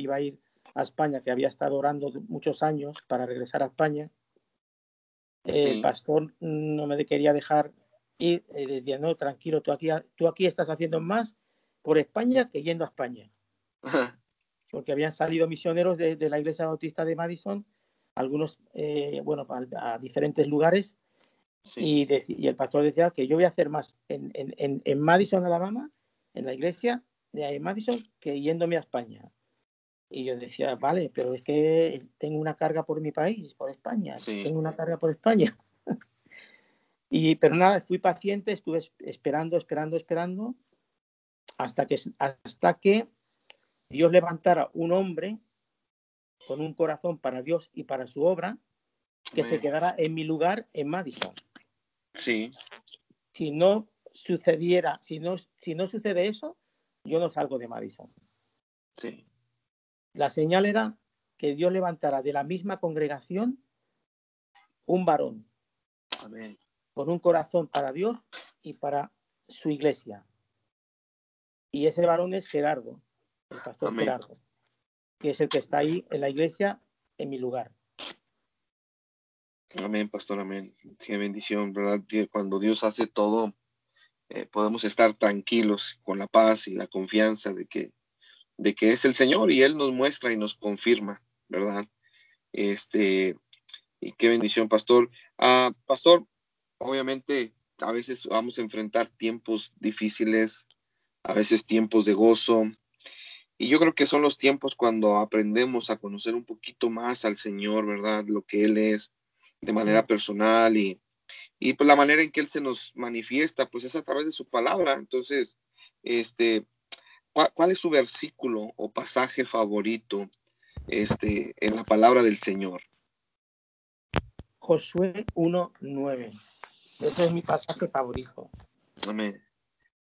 iba a ir a España, que había estado orando muchos años para regresar a España. El pastor no me quería dejar ir, eh, decía, no, tranquilo, tú aquí, tú aquí estás haciendo más por España que yendo a España. Porque habían salido misioneros de, la Iglesia Bautista de Madison, algunos, eh, bueno, a, diferentes lugares, y, el pastor decía que yo voy a hacer más en, en, en Madison, Alabama, en la iglesia de Madison, que yéndome a España. Y yo decía, vale, pero es que tengo una carga por mi país, por España, tengo una carga por España. y, pero nada, fui paciente, estuve esperando, esperando, esperando, hasta que, hasta que Dios levantara un hombre con un corazón para Dios y para su obra, que se quedara en mi lugar en Madison. Sí. Si no sucediera, si no, si no sucede eso, yo no salgo de Madison. Sí. La señal era que Dios levantara de la misma congregación un varón con un corazón para Dios y para su iglesia. Y ese varón es Gerardo, el pastor Gerardo, que es el que está ahí en la iglesia en mi lugar. Amén, pastor, amén. Qué bendición, ¿verdad? Cuando Dios hace todo, eh, podemos estar tranquilos con la paz y la confianza de que de que es el Señor y Él nos muestra y nos confirma, ¿verdad? Este, y qué bendición, pastor. Ah, pastor, obviamente a veces vamos a enfrentar tiempos difíciles, a veces tiempos de gozo. Y yo creo que son los tiempos cuando aprendemos a conocer un poquito más al Señor, ¿verdad? Lo que Él es de manera personal y, y pues la manera en que Él se nos manifiesta, pues es a través de su palabra. Entonces, este, ¿Cuál, es su versículo o pasaje favorito este, en la palabra del Señor? Josué 1.9. Ese es mi pasaje favorito. Amén.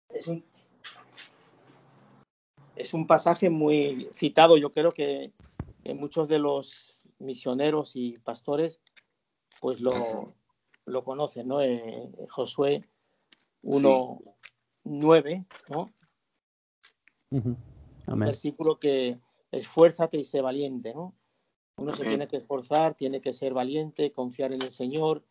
Es un, es un pasaje muy citado. Yo creo que, muchos de los misioneros y pastores pues lo, lo conocen, ¿no? Eh, Josué 1.9, ¿no? Un versículo que esfuérzate y sé valiente, ¿no? Uno se tiene que esforzar, tiene que ser valiente, confiar en el Señor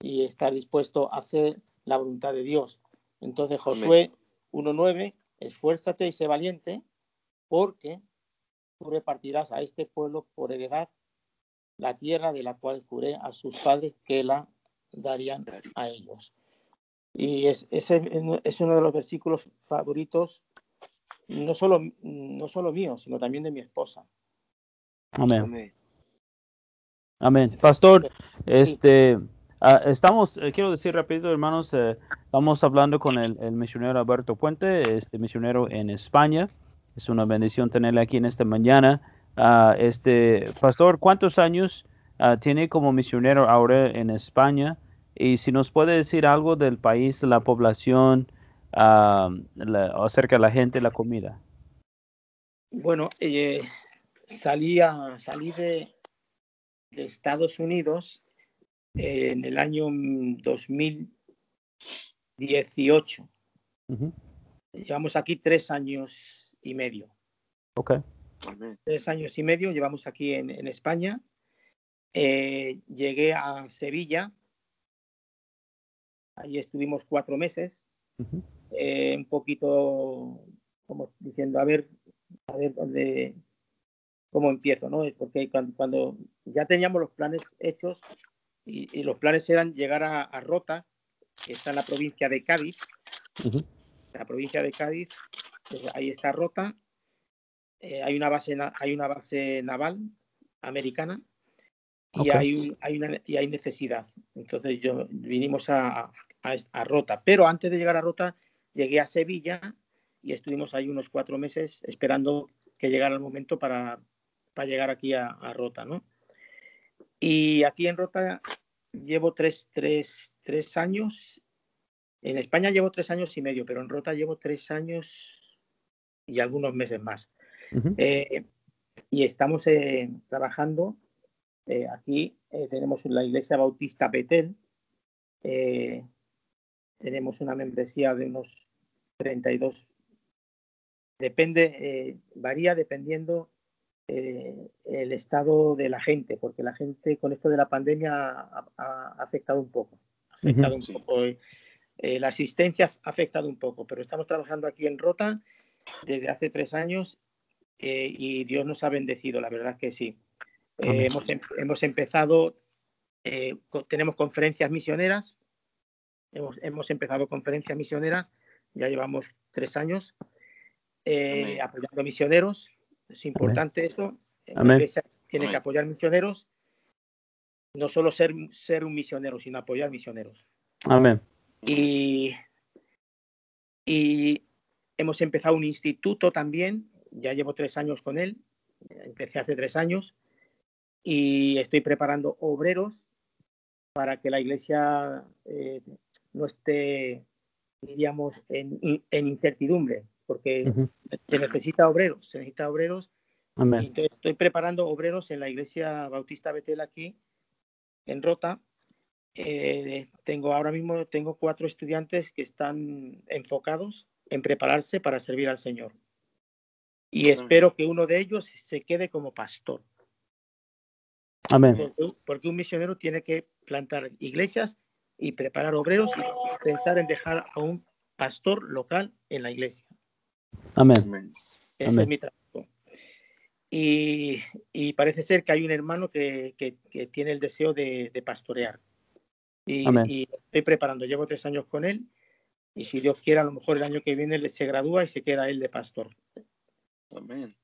y estar dispuesto a hacer la voluntad de Dios. Entonces Josué 1.9, esfuérzate y sé valiente, porque tú repartirás a este pueblo por heredad la tierra de la cual juré a sus padres que la darían a ellos. Y es, ese es uno de los versículos favoritos no solo, no solo mío, sino también de mi esposa. Amén. Amén. Pastor, este, ah, estamos, eh, quiero decir rápido, hermanos, eh, estamos hablando con el, misionero Alberto Puente, este misionero en España. Es una bendición tenerle aquí en esta mañana. Ah, este, pastor, ¿cuántos años ah, tiene como misionero ahora en España? Y si nos puede decir algo del país, la población, acerca de la gente y la comida? Bueno, eh, salí, de, Estados Unidos eh, en el año 2018. Llevamos aquí tres años y medio. Ok. Tres años y medio llevamos aquí en, España. Eh, llegué a Sevilla. Ahí estuvimos cuatro meses. Eh, un poquito como diciendo, a ver, a ver dónde, cómo empiezo, ¿no? Porque cuando, ya teníamos los planes hechos y, los planes eran llegar a, Rota, que está en la provincia de Cádiz, la provincia de Cádiz, pues ahí está Rota, eh, hay, una base, hay una base naval americana y, hay, hay una, y hay necesidad. Entonces yo vinimos a, a, Rota, pero antes de llegar a Rota llegué a Sevilla y estuvimos ahí unos cuatro meses esperando que llegara el momento para, para llegar aquí a, Rota, ¿no? Y aquí en Rota llevo tres, tres, tres años. En España llevo tres años y medio, pero en Rota llevo tres años y algunos meses más. Eh, y estamos eh, trabajando. Eh, aquí tenemos la iglesia bautista Betel, tenemos una membresía de unos 32. Depende, eh, varía dependiendo eh, el estado de la gente, porque la gente con esto de la pandemia ha, afectado un poco. Ha afectado un poco eh, la asistencia ha afectado un poco, pero estamos trabajando aquí en Rota desde hace tres años y Dios nos ha bendecido, la verdad que sí. hemos, em, hemos, empezado, tenemos conferencias misioneras, hemos, hemos empezado conferencias misioneras, ya llevamos tres años eh, apoyando misioneros. Es importante eso. La iglesia tiene que apoyar misioneros. No solo ser, ser un misionero, sino apoyar misioneros. Amén. Y, y hemos empezado un instituto también. Ya llevo tres años con él. Empecé hace tres años. Y estoy preparando obreros para que la iglesia eh, no esté, diríamos, en, en incertidumbre porque se necesita obreros, se necesita obreros. estoy preparando obreros en la iglesia Bautista Betel aquí, en Rota. Eh, tengo ahora mismo tengo cuatro estudiantes que están enfocados en prepararse para servir al Señor. Y espero que uno de ellos se quede como pastor. Amén. porque un misionero tiene que plantar iglesias y preparar obreros y pensar en dejar a un pastor local en la iglesia. Amén. Ese es mi trabajo. Y, parece ser que hay un hermano que, tiene el deseo de, pastorear. Y, estoy preparando, llevo tres años con él. Y si Dios quiere, a lo mejor el año que viene se gradúa y se queda él de pastor. Amén.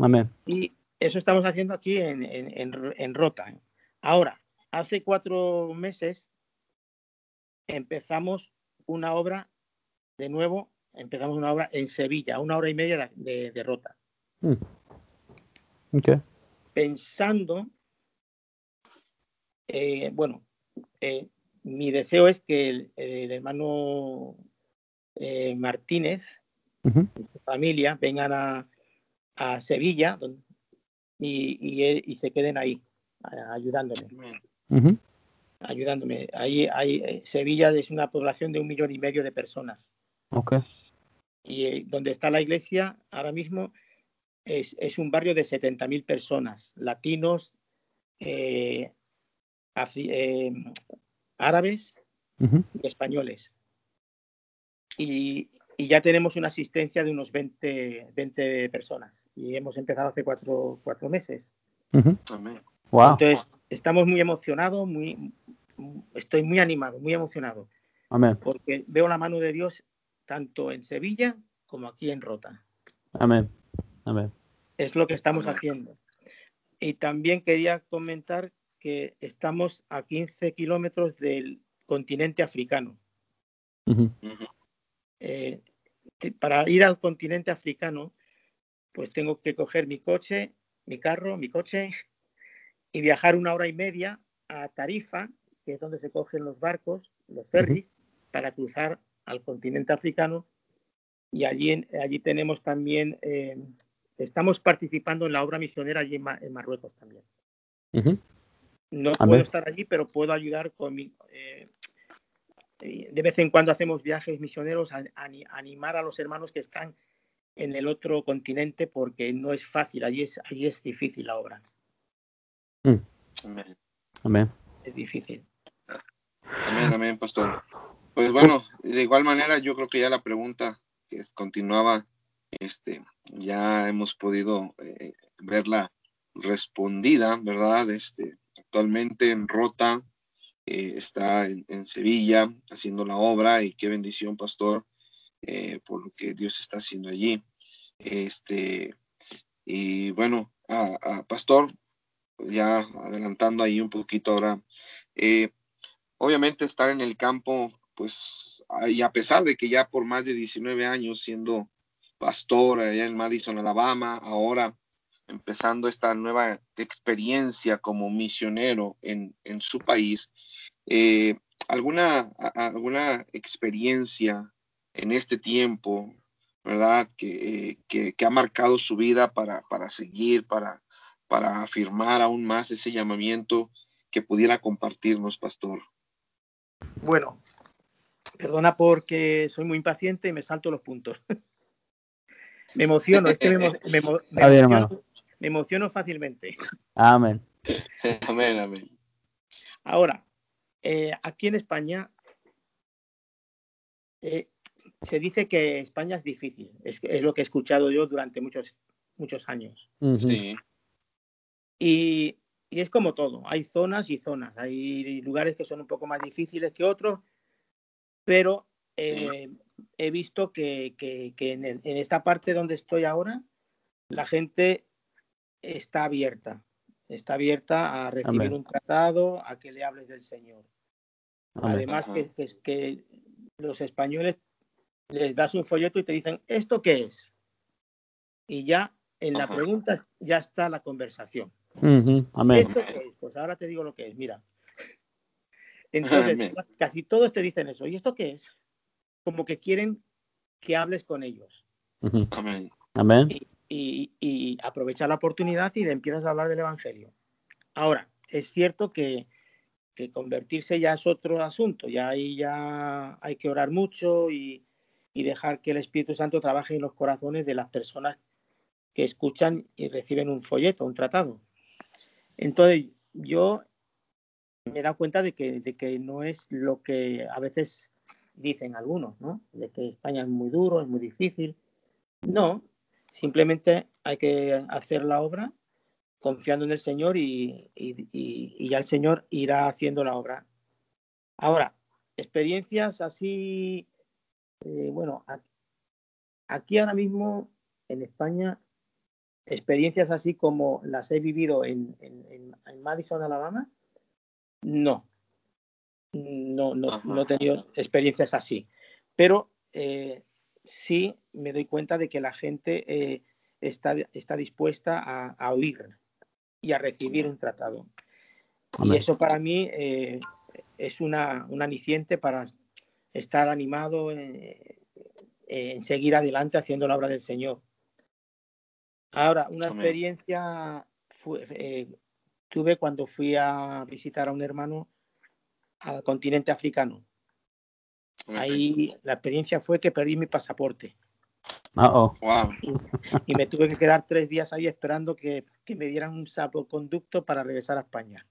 Amén. Y eso estamos haciendo aquí en, en Rota. Ahora, hace cuatro meses empezamos una obra de nuevo empezamos una obra en Sevilla, una hora y media de, de Rota. Mm. Pensando, eh, bueno, eh, mi deseo es que el, hermano eh, Martínez y su familia vengan a, a Sevilla y, y, se queden ahí ayudándome. Ayudándome. Ahí, ahí, Sevilla es una población de un millón y medio de personas. Okay y eh, donde está la iglesia ahora mismo es, es un barrio de 70.000 personas, latinos, eh, eh, árabes y españoles. Y, y, ya tenemos una asistencia de unos 20, 20 personas y hemos empezado hace cuatro, cuatro meses. Entonces, estamos muy emocionados, muy, estoy muy animado, muy emocionado. Amén. Porque veo la mano de Dios tanto en Sevilla como aquí en Rota. Amén. Amén. Es lo que estamos haciendo. Y también quería comentar que estamos a 15 kilómetros del continente africano. Eh, para ir al continente africano, pues tengo que coger mi coche, mi carro, mi coche, y viajar una hora y media a Tarifa, que es donde se cogen los barcos, los ferries, para cruzar al continente africano. Y allí, allí tenemos también, eh, estamos participando en la obra misionera allí en, Marruecos también. No puedo estar allí, pero puedo ayudar con mi... Eh, de vez en cuando hacemos viajes misioneros a, animar a los hermanos que están en el otro continente porque no es fácil, allí es, allí es difícil la obra. Mm. Amén. Es difícil. Amén, amén, pastor. Pues bueno, de igual manera yo creo que ya la pregunta que continuaba, este, ya hemos podido eh, verla respondida, ¿verdad? Este, actualmente en Rota, eh, está en, Sevilla haciendo la obra y qué bendición, pastor, eh, por lo que Dios está haciendo allí. Este, y bueno, a, pastor, ya adelantando ahí un poquito ahora, obviamente estar en el campo pues, y a pesar de que ya por más de 19 años siendo pastor allá en Madison, Alabama, ahora empezando esta nueva experiencia como misionero en, su país, eh, ¿alguna, ¿alguna experiencia en este tiempo, verdad, que, ha marcado su vida para, para seguir, para, para afirmar aún más ese llamamiento que pudiera compartirnos, pastor? Bueno, Perdona porque soy muy impaciente y me salto los puntos. me emociono, es que me, me emociono fácilmente. Amén. amén, amén. Ahora, eh, aquí en España eh, se dice que España es difícil. Es, lo que he escuchado yo durante muchos, muchos años. Sí. Y, es como todo. Hay zonas y zonas. Hay lugares que son un poco más difíciles que otros, pero eh, he visto que, en, esta parte donde estoy ahora, la gente está abierta. Está abierta a recibir un tratado, a que le hables del Señor. Además, que, que, los españoles les das un folleto y te dicen, ¿esto qué es? Y ya en la pregunta ya está la conversación. ¿Esto qué es? Pues ahora te digo lo que es, mira. Entonces, casi todos te dicen eso. ¿Y esto qué es? Como que quieren que hables con ellos. Amén. Amén. Y, y, aprovecha la oportunidad y le empiezas a hablar del Evangelio. Ahora, es cierto que que convertirse ya es otro asunto, ya ahí ya hay que orar mucho y, dejar que el Espíritu Santo trabaje en los corazones de las personas que escuchan y reciben un folleto, un tratado. Entonces, yo me he dado cuenta de que, de que no es lo que a veces dicen algunos, ¿no? De que España es muy duro, es muy difícil. No, simplemente hay que hacer la obra confiando en el Señor y, ya el Señor irá haciendo la obra. Ahora, experiencias así, eh, bueno, aquí ahora mismo en España, experiencias así como las he vivido en, Madison, Alabama, no. No, no, he tenido experiencias así. Pero eh, sí me doy cuenta de que la gente eh, está, está dispuesta a, a oír y a recibir un tratado. Y eso para mí eh, es una, un aliciente para estar animado eh, en, seguir adelante haciendo la obra del Señor. Ahora, una experiencia eh, tuve cuando fui a visitar a un hermano al continente africano. Ahí la experiencia fue que perdí mi pasaporte. Y, me tuve que quedar tres días ahí esperando que, me dieran un conducto para regresar a España.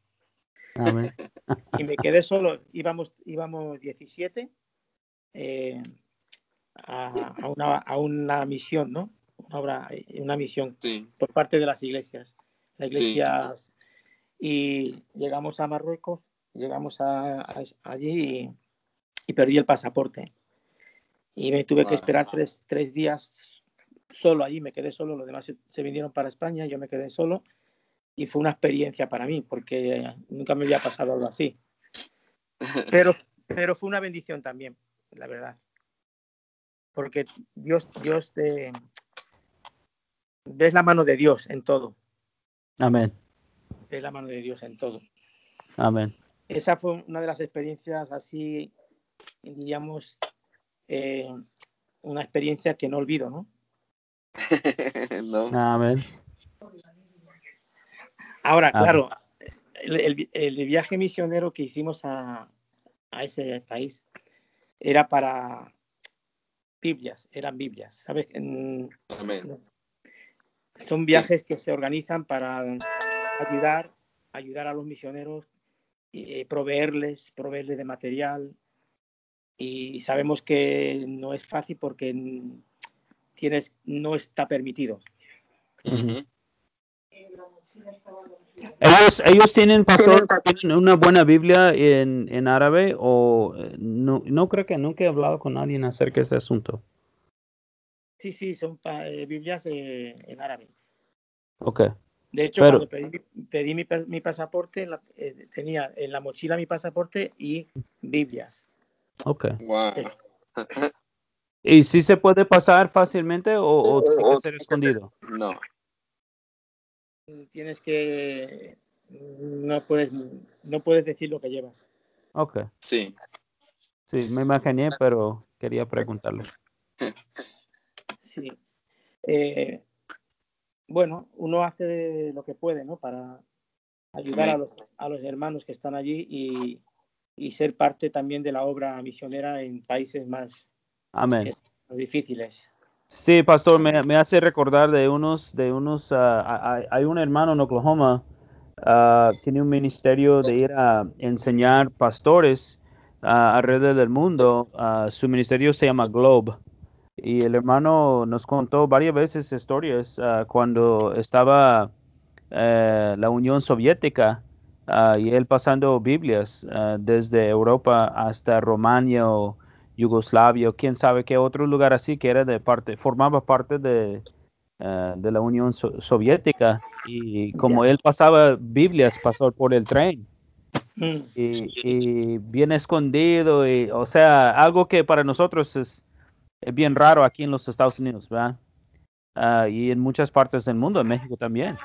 y me quedé solo, íbamos, íbamos 17 eh, a, una, misión, ¿no? Una, una misión por parte de las iglesias. Las iglesias. Y llegamos a Marruecos, llegamos allí y perdí el pasaporte y me tuve que esperar tres, tres, días solo allí, me quedé solo, los demás se, vinieron para España, yo me quedé solo y fue una experiencia para mí porque nunca me había pasado algo así. Pero, pero fue una bendición también, la verdad. Porque Dios, Dios te... Ves la mano de Dios en todo. Amén. Ves la mano de Dios en todo. Amén. Esa fue una de las experiencias así, diríamos, eh, una experiencia que no olvido, ¿no? no. Ahora, claro, el, viaje misionero que hicimos a, ese país era para Biblias, eran Biblias, ¿sabes? Son viajes que se organizan para ayudar, ayudar a los misioneros, eh, proveerles, proveerles de material, y sabemos que no es fácil porque tienes, no está permitido. Ellos, ellos tienen, pastor, tienen una buena Biblia en, en árabe o eh, no, no creo que nunca he hablado con alguien acerca de ese asunto. Sí, sí, son eh, Biblias eh, en árabe. Ok. De hecho, cuando pedí, mi, mi, pasaporte, tenía en la mochila mi pasaporte y Biblias. Ok. ¿Y si se puede pasar fácilmente o, tiene que ser escondido? No. Tienes que no puedes no puedes decir lo que llevas. Ok. Sí. Sí, me imaginé, pero quería preguntarle. Sí. Eh, bueno, uno hace lo que puede, ¿no? Para ayudar a los, a los hermanos que están allí y, y ser parte también de la obra misionera en países más, Amén. difíciles. Sí, pastor, me, hace recordar de unos, de unos, ah, hay, un hermano en Oklahoma, uh, tiene un ministerio de ir a enseñar pastores alrededor del mundo. su ministerio se llama Globe. Y el hermano nos contó varias veces historias cuando estaba eh, la Unión Soviética y él pasando Biblias desde Europa hasta Romania o Yugoslavia o quién sabe qué otro lugar así que era de parte, formaba parte de, eh, de la Unión Soviética y como él pasaba Biblias, pasó por el tren mm. y, bien escondido y o sea, algo que para nosotros es, bien raro aquí en los Estados Unidos, ¿verdad? Ah, y en muchas partes del mundo, en México también.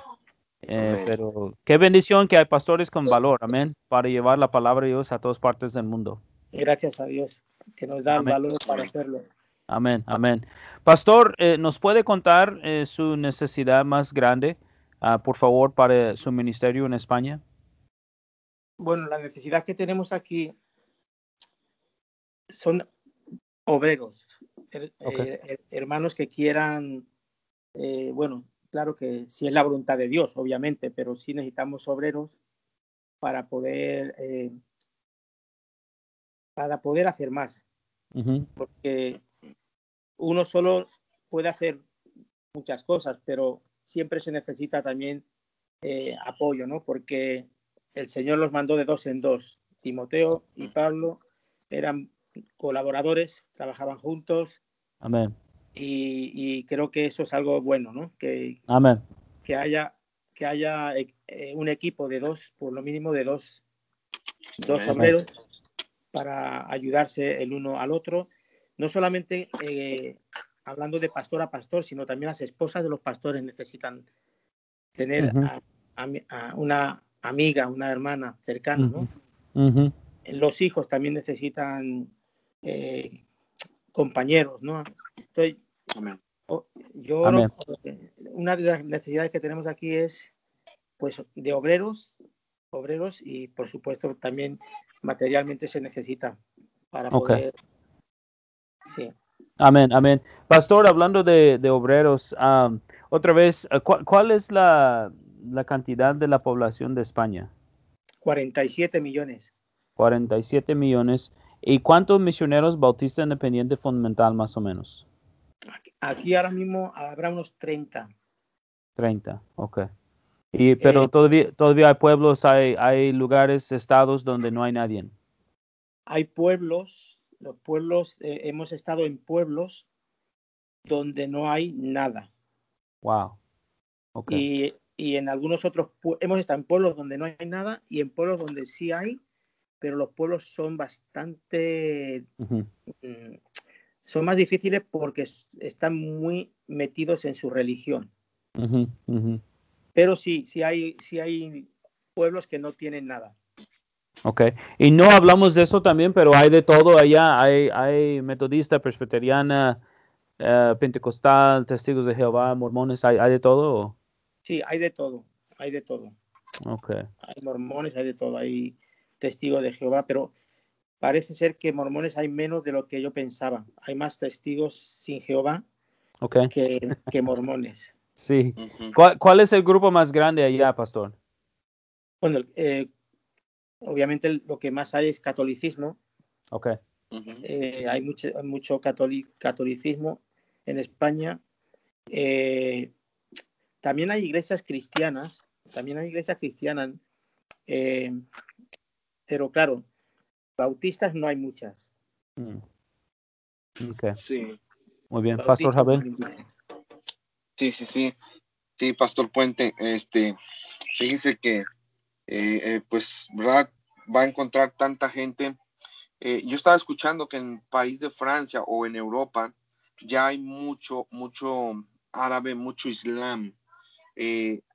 Eh, pero qué bendición que hay pastores con valor, amén, para llevar la palabra de Dios a todas partes del mundo. Gracias a Dios que nos da valor para hacerlo. Amén, amén. Pastor, eh, ¿nos puede contar eh, su necesidad más grande, ah, por favor, para su ministerio en España? Bueno, la necesidad que tenemos aquí son obreros, eh, hermanos que quieran, bueno, claro que sí es la voluntad de Dios, obviamente, pero sí necesitamos obreros para poder para poder hacer más. Porque uno solo puede hacer muchas cosas, pero siempre se necesita también eh, apoyo, ¿no? Porque el Señor los mandó de dos en dos. Timoteo y Pablo eran colaboradores, trabajaban juntos. Amén. Y, creo que eso es algo bueno, ¿no? Que, Amén. que haya, que haya eh, un equipo de dos, por lo mínimo de dos, dos obreros para ayudarse el uno al otro, no solamente eh, hablando de pastor a pastor, sino también las esposas de los pastores necesitan tener a, una amiga, una hermana cercana, ¿no? Los hijos también necesitan eh, compañeros, ¿no? Entonces, yo una de las necesidades que tenemos aquí es pues de obreros, obreros y por supuesto también materialmente se necesita para poder. Sí. Amén, amén. Pastor, hablando de, obreros, otra vez, eh, ¿cuál, es la, cantidad de la población de España? 47 millones. 47 millones. ¿Y cuántos misioneros bautistas independientes fundamental más o menos? Aquí, ahora mismo habrá unos 30. 30, ok. Y, pero eh, todavía, todavía hay pueblos, hay, hay lugares, estados donde no hay nadie. Hay pueblos, los pueblos, eh, hemos estado en pueblos donde no hay nada. Wow. Okay. Y, y, en algunos otros, hemos estado en pueblos donde no hay nada y en pueblos donde sí hay, pero los pueblos son bastante, mm, son más difíciles porque están muy metidos en su religión. Pero sí, sí hay, sí hay pueblos que no tienen nada. Ok, y no hablamos de eso también, pero hay de todo allá. Hay, hay metodista, presbiteriana, eh, pentecostal, testigos de Jehová, mormones, ¿hay, hay de todo? Sí, hay de todo, hay de todo. Ok. Hay mormones, hay de todo, hay testigos de Jehová, pero parece ser que mormones hay menos de lo que yo pensaba. Hay más testigos sin Jehová que, que mormones. Sí. ¿Cuál, es el grupo más grande allá, pastor? Bueno, eh, obviamente lo que más hay es catolicismo. Ok. Eh, hay mucho, mucho catolicismo en España. Eh, también hay iglesias cristianas, también hay iglesias cristianas, pero claro, bautistas no hay muchas. Mm. Okay. Sí. Muy bien, Pastor Javier. Sí, sí, sí. Sí, Pastor Puente, este, fíjese que, eh, eh, pues, ¿verdad? Va a encontrar tanta gente. Eh, yo estaba escuchando que en el país de Francia o en Europa ya hay mucho, mucho árabe, mucho islam.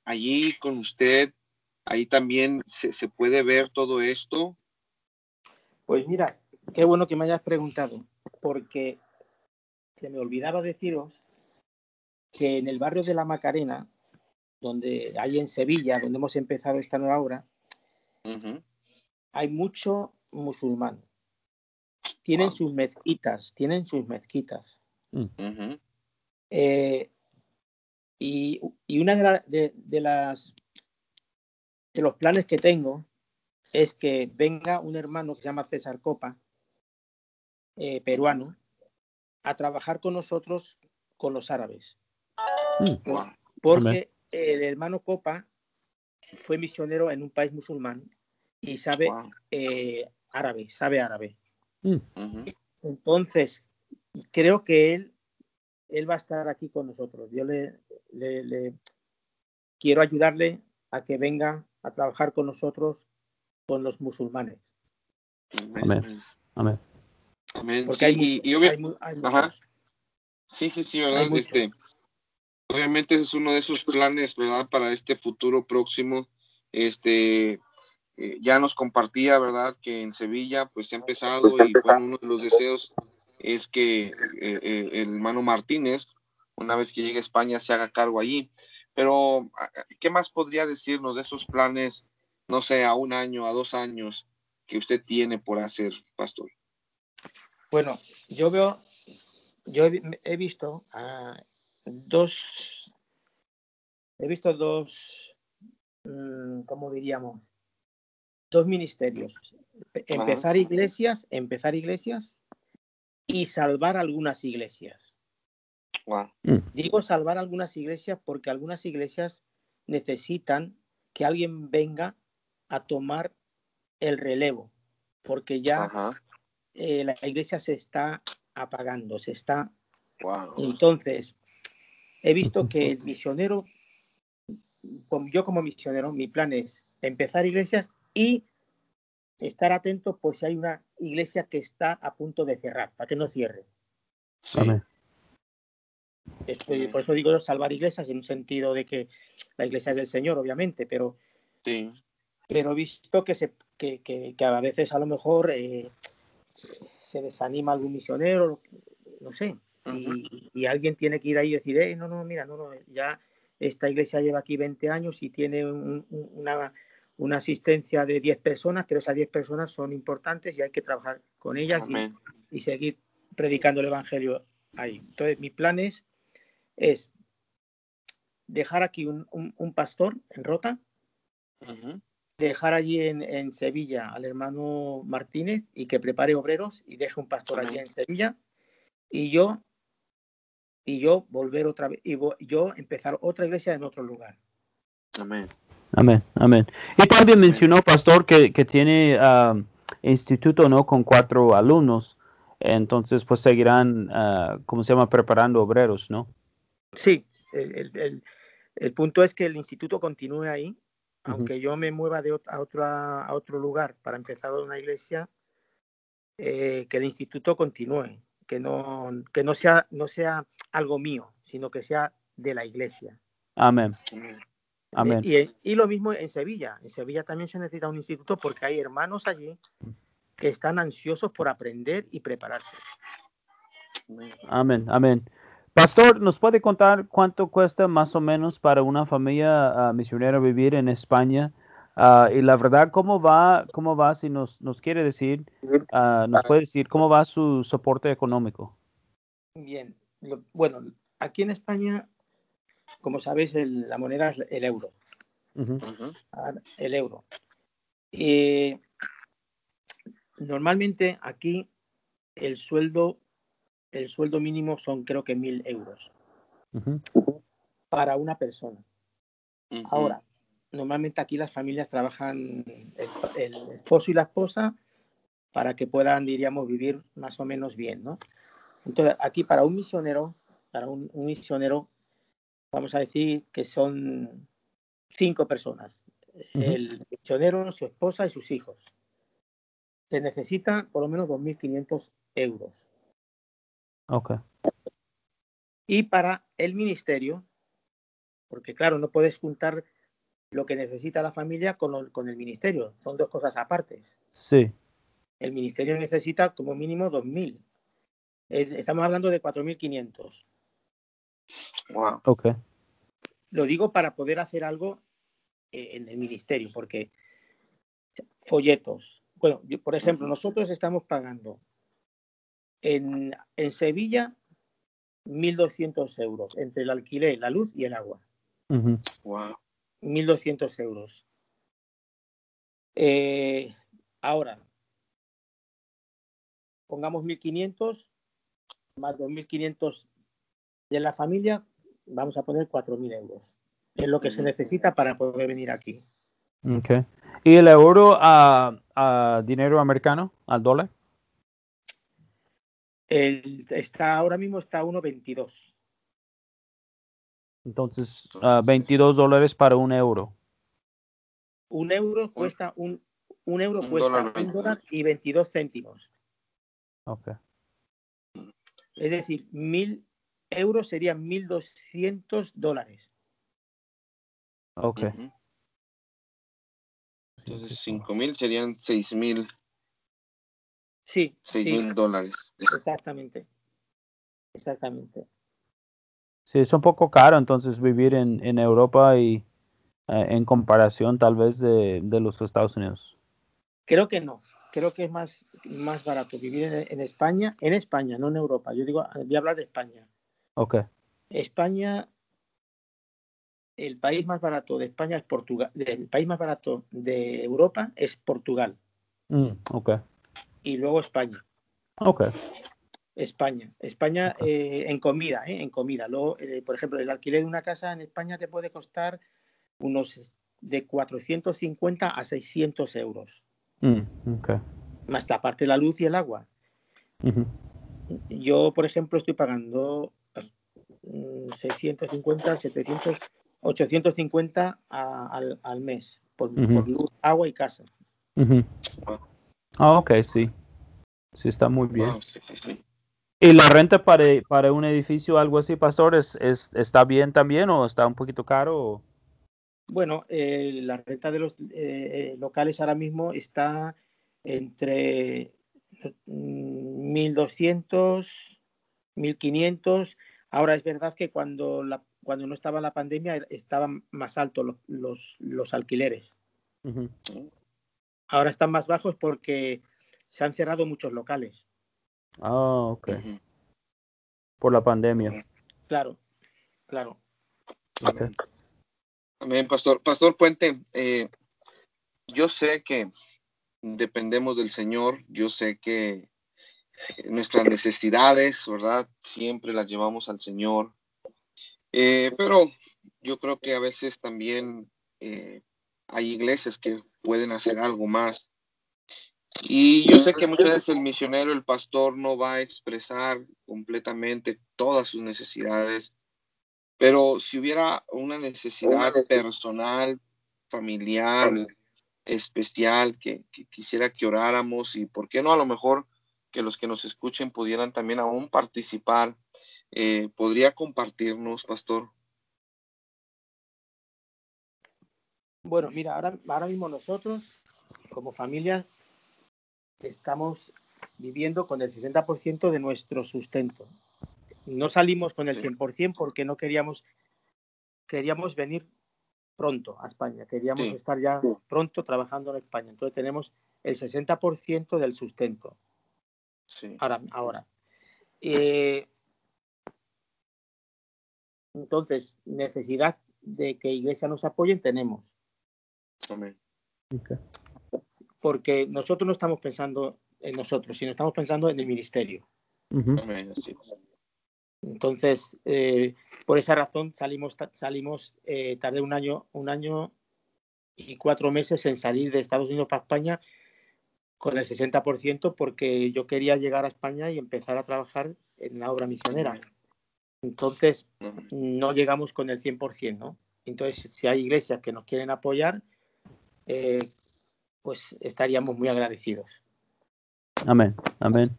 allí con usted, ahí también se, se puede ver todo esto. Pues mira, qué bueno que me hayas preguntado, porque se me olvidaba deciros que en el barrio de la Macarena, donde hay en Sevilla, donde hemos empezado esta nueva obra, hay mucho musulmán. Tienen sus mezquitas, tienen sus mezquitas. Mm. Eh, y, una de, las de los planes que tengo es que venga un hermano que se llama César Copa, eh, peruano, a trabajar con nosotros con los árabes. Mm. Porque el hermano Copa fue misionero en un país musulmán y sabe eh, árabe, sabe árabe. Mm. Entonces, creo que él, él va a estar aquí con nosotros. Yo le, le, quiero ayudarle a que venga a trabajar con nosotros, con los musulmanes. Amén. Amén. Amén. Porque hay, Sí, sí, sí, ¿verdad? Este, obviamente ese es uno de esos planes, ¿verdad? Para este futuro próximo. Este, eh, ya nos compartía, ¿verdad? Que en Sevilla, pues se ha empezado y uno de los deseos es que eh, eh, el hermano Martínez, una vez que llegue a España, se haga cargo allí. Pero, ¿qué más podría decirnos de esos planes, no sé, a un año, a dos años, que usted tiene por hacer, pastor? Bueno, yo veo, yo he, visto a dos, he visto dos, mm, ¿cómo diríamos? Dos ministerios. Empezar iglesias, empezar iglesias y salvar algunas iglesias. Mm. Digo salvar algunas iglesias porque algunas iglesias necesitan que alguien venga a tomar el relevo, porque ya eh, la iglesia se está apagando, se está... Entonces, he visto que el misionero, yo como misionero, mi plan es empezar iglesias y estar atento por si hay una iglesia que está a punto de cerrar, para que no cierre. por eso digo salvar iglesias en un sentido de que la iglesia es del Señor, obviamente, pero, sí. pero he visto que, se, que, que, a veces a lo mejor eh, se desanima algún misionero, no sé, y, alguien tiene que ir ahí y decir, eh, no, no, mira, no, no, ya esta iglesia lleva aquí 20 años y tiene una, una, asistencia de 10 personas, pero esas 10 personas son importantes y hay que trabajar con ellas y, seguir predicando el Evangelio ahí. Entonces, mi plan es, es dejar aquí un, pastor en Rota, dejar allí en, Sevilla al hermano Martínez y que prepare obreros y deje un pastor allí en Sevilla. Y yo y yo volver otra vez y yo empezar otra iglesia en otro lugar. Amén. Amén, amén. Y también mencionó, pastor, que, que tiene um, instituto, ¿no? Con cuatro alumnos. Entonces, pues seguirán, uh, ¿cómo se llama? Preparando obreros, ¿no? Sí, el, el, el, punto es que el instituto continúe ahí aunque yo me mueva de a, otra, a otro lugar para empezar una iglesia, eh, que el instituto continúe, que no, que no sea, no sea algo mío, sino que sea de la iglesia. Amén. Amén. Y, lo mismo en Sevilla. En Sevilla también se necesita un instituto porque hay hermanos allí que están ansiosos por aprender y prepararse. Amén, amén. Pastor, ¿nos puede contar cuánto cuesta más o menos para una familia ah, misionera vivir en España? Ah, y la verdad, ¿cómo va, cómo va si nos, nos quiere decir, uh, nos puede decir cómo va su soporte económico? Bien, bueno, aquí en España, como sabéis, la moneda es el euro. El euro. Y normalmente aquí el sueldo el sueldo mínimo son creo que mil euros para una persona. Ahora, normalmente aquí las familias trabajan el, esposo y la esposa para que puedan, diríamos, vivir más o menos bien, ¿no? Entonces, aquí para un misionero, para un, misionero, vamos a decir que son cinco personas. El misionero, su esposa y sus hijos. Se necesita por lo menos 2.500 euros. Ok. Y para el ministerio, porque claro, no puedes juntar lo que necesita la familia con, con el ministerio, son dos cosas aparte. Sí. El ministerio necesita como mínimo 2.000. Eh, estamos hablando de 4.500. Wow. Ok. Lo digo para poder hacer algo eh, en el ministerio, porque folletos. Bueno, por ejemplo, nosotros estamos pagando en, Sevilla 1.200 euros entre el alquiler, la luz y el agua. Wow. 1.200 euros. Eh, ahora, pongamos 1.500 más 2.500 de la familia, vamos a poner 4.000 euros. Es lo que se necesita para poder venir aquí. Okay. ¿Y el euro a, dinero americano, al dólar? El, está, ahora mismo está a 1.22. Entonces, 22 dólares para un euro. Un euro cuesta un, un euro cuesta un dólar y 22 céntimos. Ok. Es decir, mil euros serían 1.200 dólares. Ok. Entonces, 5.000 serían 6.000. Sí. 6.000 dólares. Exactamente. Exactamente. Sí, es un poco caro entonces vivir en, en Europa y eh, en comparación tal vez de, de, los Estados Unidos. Creo que no. Creo que es más, más barato vivir en, en, España, en España, no en Europa. Yo digo, voy a hablar de España. Ok. España, el país más barato de España es Portugal. El país más barato de Europa es Portugal. Mm, ok. Y luego España. Ok. España. España eh, en comida, ¿eh? en comida. Luego, eh, por ejemplo, el alquiler de una casa en España te puede costar unos de 450 a 600 euros. Mm, okay. Más aparte la luz y el agua. Yo, por ejemplo, estoy pagando 650, 700, 850 al, al, mes por, por, luz, agua y casa. Ah, ok, sí. Sí, está muy bien. ¿Y la renta para, para un edificio o algo así, pastor, es, es, está bien también o está un poquito caro? Bueno, eh, la renta de los eh, eh locales ahora mismo está entre 1.200, mm, 1.500. Ahora es verdad que cuando, la, cuando no estaba la pandemia estaban más altos los, los, los alquileres. Uh -huh. Ahora están más bajos porque se han cerrado muchos locales. Ah, oh, ok. Uh -huh. Por la pandemia. Claro, claro. Okay. Amén, Pastor. Pastor Puente, eh, yo sé que dependemos del Señor, yo sé que nuestras necesidades, ¿verdad? Siempre las llevamos al Señor. Eh, pero yo creo que a veces también eh, hay iglesias que pueden hacer algo más. Y yo sé que muchas veces el misionero, el pastor, no va a expresar completamente todas sus necesidades, pero si hubiera una necesidad personal, familiar, especial, que, que, quisiera que oráramos y, ¿por qué no? A lo mejor que los que nos escuchen pudieran también aún participar. Eh, ¿Podría compartirnos, pastor? Bueno, mira, ahora, ahora mismo nosotros, como familia, estamos viviendo con el 60% de nuestro sustento. No salimos con el 100% porque no queríamos, queríamos venir pronto a España, queríamos sí. estar ya pronto trabajando en España. Entonces tenemos el 60% del sustento. Sí. Ahora, ahora. Eh, entonces, necesidad de que Iglesia nos apoyen tenemos. Amén. Okay. Porque nosotros no estamos pensando en nosotros, sino estamos pensando en el ministerio. Uh -huh. Amén. Sí. Entonces, eh, por esa razón salimos, salimos eh, tardé un año, un año y cuatro meses en salir de Estados Unidos para España con el 60% porque yo quería llegar a España y empezar a trabajar en la obra misionera. Entonces, no llegamos con el 100%, ¿no? Entonces, si hay iglesias que nos quieren apoyar, eh, pues estaríamos muy agradecidos. Amén, amén.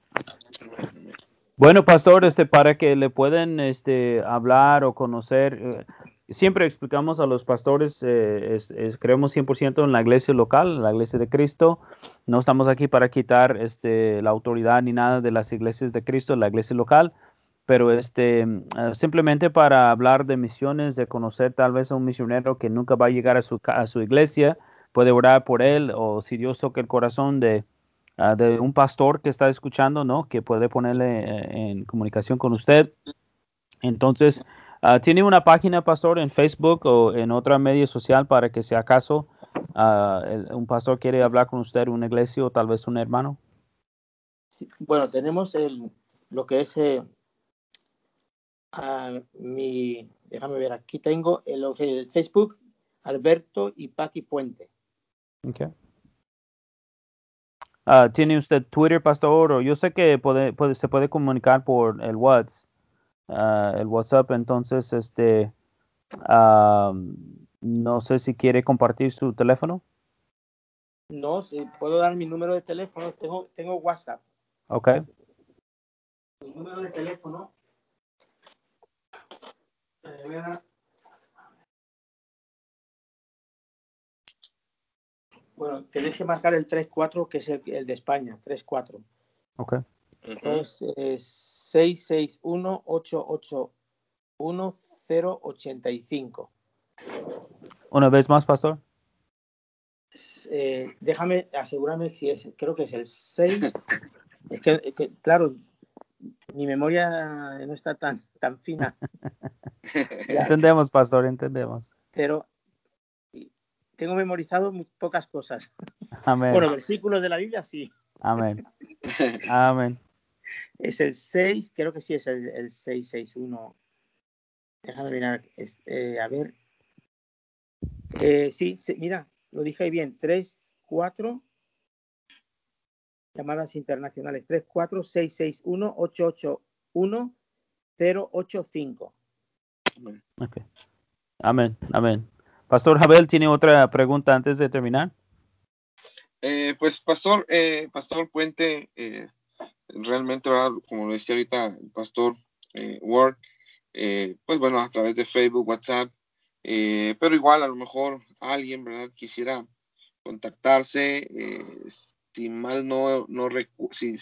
Bueno, pastor, este, para que le puedan este, hablar o conocer, eh, siempre explicamos a los pastores, eh, es, es, creemos 100% en la iglesia local, la iglesia de Cristo. No estamos aquí para quitar este, la autoridad ni nada de las iglesias de Cristo, la iglesia local, pero este, uh, simplemente para hablar de misiones, de conocer tal vez a un misionero que nunca va a llegar a su, a su iglesia, puede orar por él o si Dios toca el corazón de Uh, de un pastor que está escuchando, ¿no? Que puede ponerle eh, en comunicación con usted. Entonces, ah, ¿tiene una página, pastor, en Facebook o en otra medio social para que si acaso ah, un pastor quiere hablar con usted, una iglesia o tal vez un hermano? bueno, tenemos el, lo que es eh, mi, déjame ver, aquí tengo el, el, Facebook Alberto y Paqui Puente. Okay. Ah, ¿Tiene usted Twitter, pastor? O yo sé que puede, puede, se puede comunicar por el WhatsApp, uh, el WhatsApp, entonces, este, no sé si quiere compartir su teléfono. No, si puedo dar mi número de teléfono, tengo, tengo WhatsApp. Ok. Mi número de teléfono. Eh, Bueno, tenéis que marcar el 3-4, que es el, de España, 3-4. Ok. Entonces, 661-881-085. Una vez más, pastor. Eh, déjame asegurarme si es, creo que es el 6. es, que, claro, mi memoria no está tan, tan fina. entendemos, pastor, entendemos. Pero tengo memorizado muy pocas cosas. Amén. Bueno, versículos de la Biblia sí. Amén. Amén. Es el 6, creo que sí es el, el 661. Déjame mirar, eh, a ver. Eh, sí, mira, lo dije bien. 3, 4, llamadas internacionales. 3, 4, 6, 6, 1, 8, 8, 1, 0, 8, 5. Okay. Amén, amén. Pastor Jabel, ¿tiene otra pregunta antes de terminar? Eh, pues, Pastor, eh, Pastor Puente, eh, realmente, como lo decía ahorita el Pastor Ward, pues bueno, a través de Facebook, WhatsApp, pero igual a lo mejor alguien, ¿verdad? Quisiera contactarse, si mal no, no si,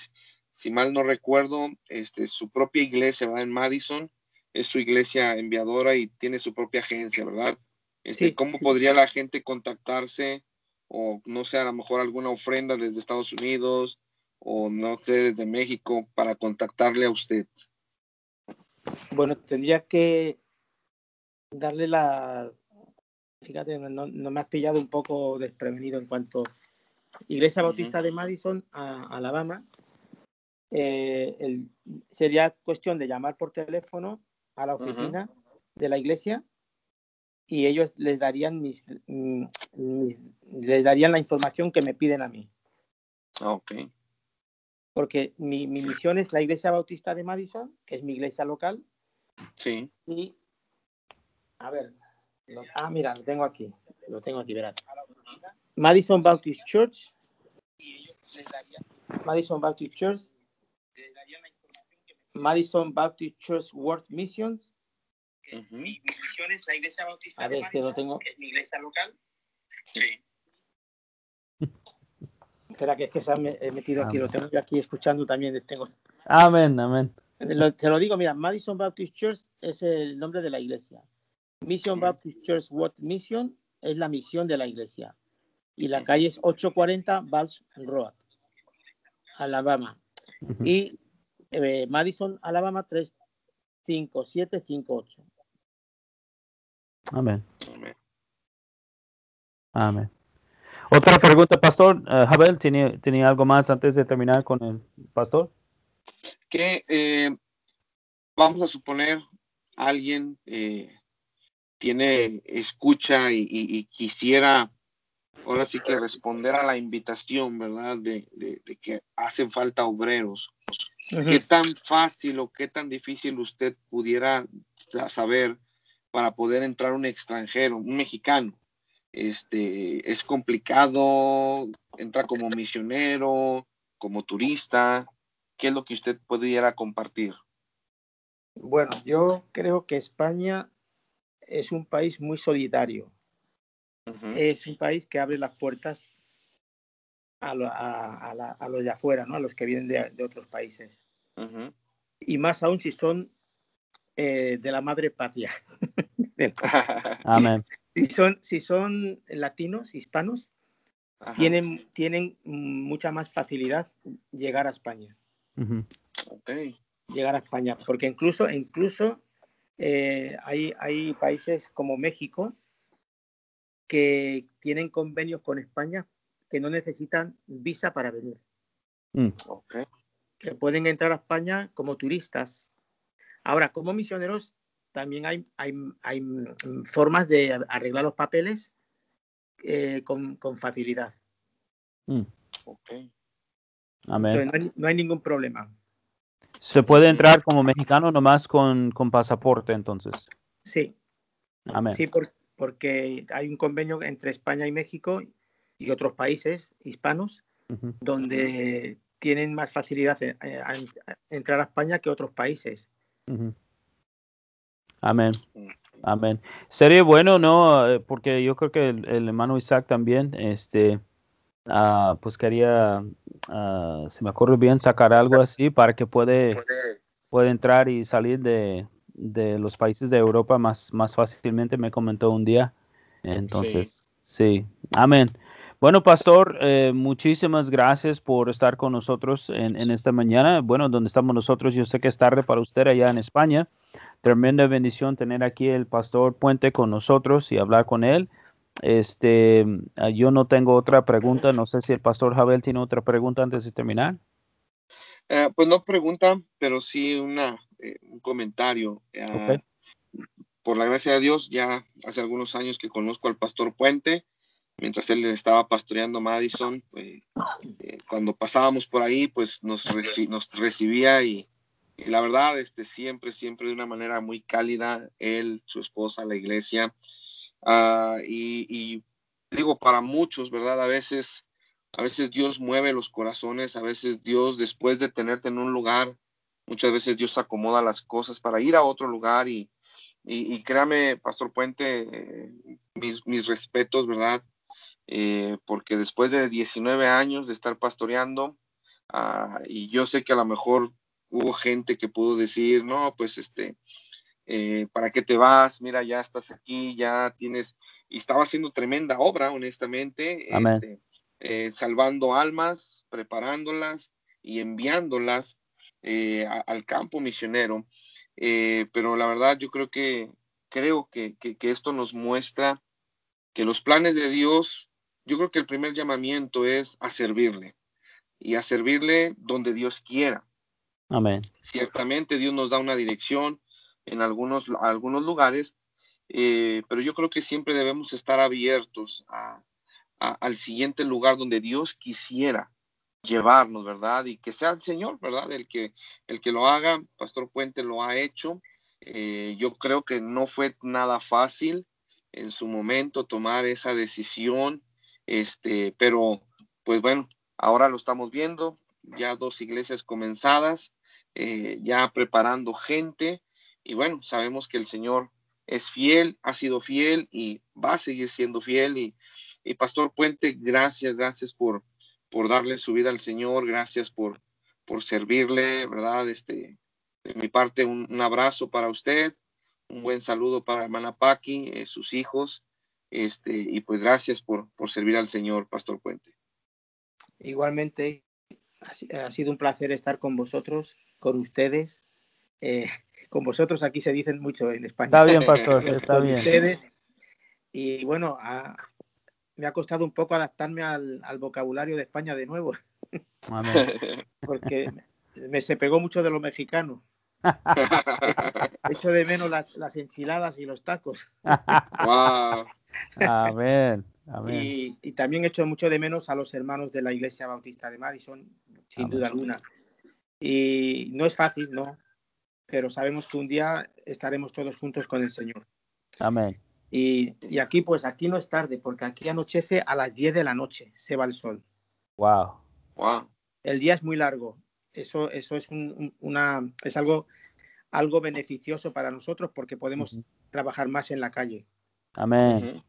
si mal no recuerdo, este, su propia iglesia, va En Madison, es su iglesia enviadora y tiene su propia agencia, ¿verdad? Este, ¿Cómo podría la gente contactarse? O no sé, a lo mejor alguna ofrenda desde Estados Unidos o no sé, desde México para contactarle a usted. Bueno, tendría que darle la... Fíjate, no, me has pillado un poco desprevenido en cuanto Iglesia Bautista de Madison a Alabama. Eh, sería cuestión de llamar por teléfono a la oficina de la iglesia y ellos les darían mm, mis, les darían la información que me piden a mí. Ok. Porque mi, mi, misión es la Iglesia Bautista de Madison, que es mi iglesia local. Sí. Y, a ver, ah, mira, lo tengo aquí, lo tengo aquí, verás. Madison Baptist Church. Madison Baptist Church. Madison Baptist Church World Missions mi, misión es la iglesia bautista. A ver, que lo tengo. es mi iglesia local. Sí. Espera, que es que se ha metido aquí, lo tengo yo aquí escuchando también. Tengo... Amén, amén. te lo digo, mira, Madison Baptist Church es el nombre de la iglesia. Mission Baptist Church What Mission es la misión de la iglesia. Y la calle es 840 Valls Road, Alabama. Y eh, Madison, Alabama 35758. Amén. Amén. Otra pregunta, pastor. Uh, Jabel, ¿tenía, algo más antes de terminar con el pastor? Que eh, vamos a suponer alguien eh, tiene escucha y, quisiera ahora sí que responder a la invitación, ¿verdad? De, que hacen falta obreros. ¿Qué tan fácil o qué tan difícil usted pudiera saber para poder entrar un extranjero, un mexicano. Este, es complicado, entra como misionero, como turista. ¿Qué es lo que usted pudiera compartir? Bueno, yo creo que España es un país muy solidario. Es un país que abre las puertas a, los de afuera, ¿no? a los que vienen de, otros países. Y más aún si son eh, de la madre patria. Amén. Si son, si son latinos, hispanos, tienen, tienen mucha más facilidad llegar a España. Llegar a España, porque incluso, incluso eh, hay, hay países como México que tienen convenios con España que no necesitan visa para venir. Mm. Que pueden entrar a España como turistas. Ahora, como misioneros, también hay, hay, hay formas de arreglar los papeles eh, con, con, facilidad. Mm. Okay. Amén. no, hay, ningún problema. ¿Se puede entrar como mexicano nomás con, con pasaporte entonces? Sí. Amén. Sí, porque hay un convenio entre España y México y otros países hispanos donde tienen más facilidad en, entrar a España que otros países. Amén. Amén. Sería bueno, ¿no? Eh, porque yo creo que el, hermano Isaac también, este, uh, pues quería, uh, se me ocurre bien sacar algo así para que puede, puede entrar y salir de, de los países de Europa más, más fácilmente, me comentó un día. Entonces, sí. Amén. Bueno, Pastor, eh, muchísimas gracias por estar con nosotros en, en, esta mañana. Bueno, donde estamos nosotros, yo sé que es tarde para usted allá en España. Tremenda bendición tener aquí el Pastor Puente con nosotros y hablar con él. Este, ah, yo no tengo otra pregunta. No sé si el Pastor Javel tiene otra pregunta antes de terminar. Eh, pues no pregunta, pero sí una, eh, un comentario. Ah, por la gracia de Dios, ya hace algunos años que conozco al Pastor Puente mientras él estaba pastoreando Madison, pues, eh, cuando pasábamos por ahí, pues nos, nos recibía y, la verdad, este, siempre, siempre de una manera muy cálida, él, su esposa, la iglesia. Ah, y, digo, para muchos, ¿verdad? A veces, a veces Dios mueve los corazones, a veces Dios, después de tenerte en un lugar, muchas veces Dios acomoda las cosas para ir a otro lugar y, y, créame, Pastor Puente, eh, mis, mis respetos, ¿verdad? Eh, porque después de 19 años de estar pastoreando, ah, y yo sé que a lo mejor hubo gente que pudo decir, no, pues este, eh, ¿para qué te vas? Mira, ya estás aquí, ya tienes, y estaba haciendo tremenda obra, honestamente, este, eh, salvando almas, preparándolas y enviándolas al campo misionero. pero la verdad, yo creo que, creo que, que, que esto nos muestra que los planes de Dios yo creo que el primer llamamiento es a servirle y a servirle donde Dios quiera. Amén. Ciertamente Dios nos da una dirección en algunos, algunos lugares, eh, pero yo creo que siempre debemos estar abiertos al siguiente lugar donde Dios quisiera llevarnos, ¿verdad? Y que sea el Señor, ¿verdad? El que, el que lo haga, Pastor Puente lo ha hecho. Eh, yo creo que no fue nada fácil en su momento tomar esa decisión este, pero pues bueno, ahora lo estamos viendo, ya dos iglesias comenzadas, eh, ya preparando gente y bueno, sabemos que el Señor es fiel, ha sido fiel y va a seguir siendo fiel y, y Pastor Puente, gracias, gracias por, por darle su vida al Señor, gracias por, por servirle, ¿verdad? Este, de mi parte, un, abrazo para usted, un buen saludo para hermana Paqui, eh, sus hijos, este, y pues gracias por, por servir al Señor, Pastor Puente. Igualmente, ha sido un placer estar con vosotros, con ustedes. Eh, con vosotros aquí se dicen mucho en España. Está bien, pastor, está bien. Ustedes. Y bueno, me ha costado un poco adaptarme al, al vocabulario de España de nuevo. Porque me se pegó mucho de lo mexicano. Echo de menos las, las enchiladas y los tacos. Wow. Amén. Y, y, también echo mucho de menos a los hermanos de la Iglesia Bautista de Madison, sin duda alguna. Y no es fácil, ¿no? Pero sabemos que un día estaremos todos juntos con el Señor. Amén. Y, y aquí, pues aquí no es tarde, porque aquí anochece a las 10 de la noche, se va el sol. Wow. Wow. El día es muy largo. Eso, eso es, un, una, es algo, algo beneficioso para nosotros porque podemos trabajar más en la calle. Amén.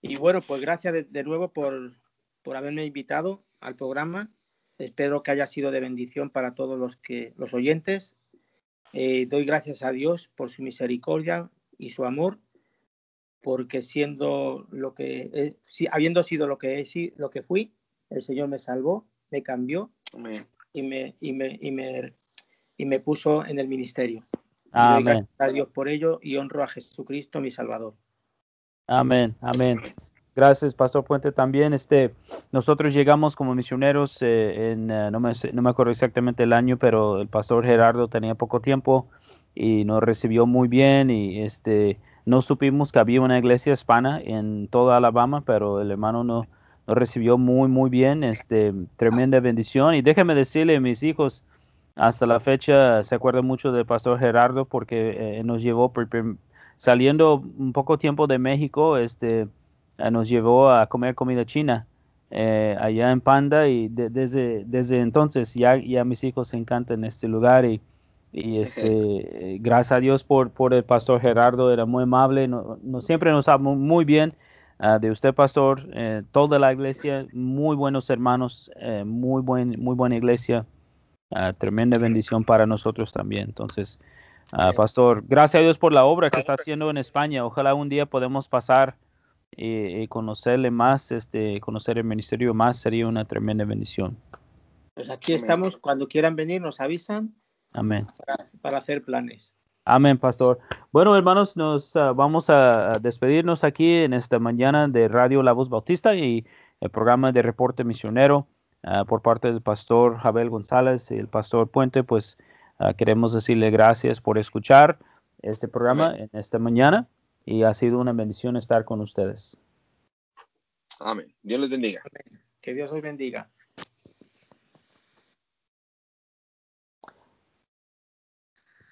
Y bueno, pues gracias de, nuevo por, por, haberme invitado al programa. Espero que haya sido de bendición para todos los, que, los oyentes. Eh, doy gracias a Dios por su misericordia y su amor, porque siendo lo que, habiendo sido lo que, lo que fui, el Señor me salvó, me cambió y me, y me, y me, y me puso en el ministerio. Amén. Gracias a Dios por ello y honro a Jesucristo, mi Salvador. Amén, amén. Gracias, Pastor Puente. También este, nosotros llegamos como misioneros eh, en, eh, no, me, no me acuerdo exactamente el año, pero el Pastor Gerardo tenía poco tiempo y nos recibió muy bien y este, no supimos que había una iglesia hispana en toda Alabama, pero el hermano nos, nos recibió muy, muy bien. Este, tremenda bendición. Y déjeme decirle, mis hijos, hasta la fecha se acuerdan mucho del Pastor Gerardo porque eh, nos llevó saliendo un poco tiempo de México, este Ah, nos llevó a comer comida china eh, allá en Panda y desde, desde entonces ya, ya mis hijos se encantan este lugar y, y este, gracias a Dios por, por el pastor Gerardo, era muy amable, no, siempre nos habló muy bien ah, de usted, pastor, eh, toda la iglesia, muy buenos hermanos, eh, muy, buen, muy buena iglesia, ah, tremenda bendición para nosotros también. Entonces, pastor, gracias a Dios por la obra que está haciendo en España. Ojalá un día podamos pasar y, conocerle más, este, conocer el ministerio más sería una tremenda bendición. Pues aquí estamos, cuando quieran venir nos avisan. Amén. Para, hacer planes. Amén, pastor. Bueno, hermanos, nos ah, vamos a despedirnos aquí en esta mañana de Radio La Voz Bautista y el programa de reporte misionero ah, por parte del pastor Jabel González y el pastor Puente, pues ah, queremos decirle gracias por escuchar este programa en esta mañana y ha sido una bendición estar con ustedes. Amén. Dios les bendiga. Que Dios los bendiga.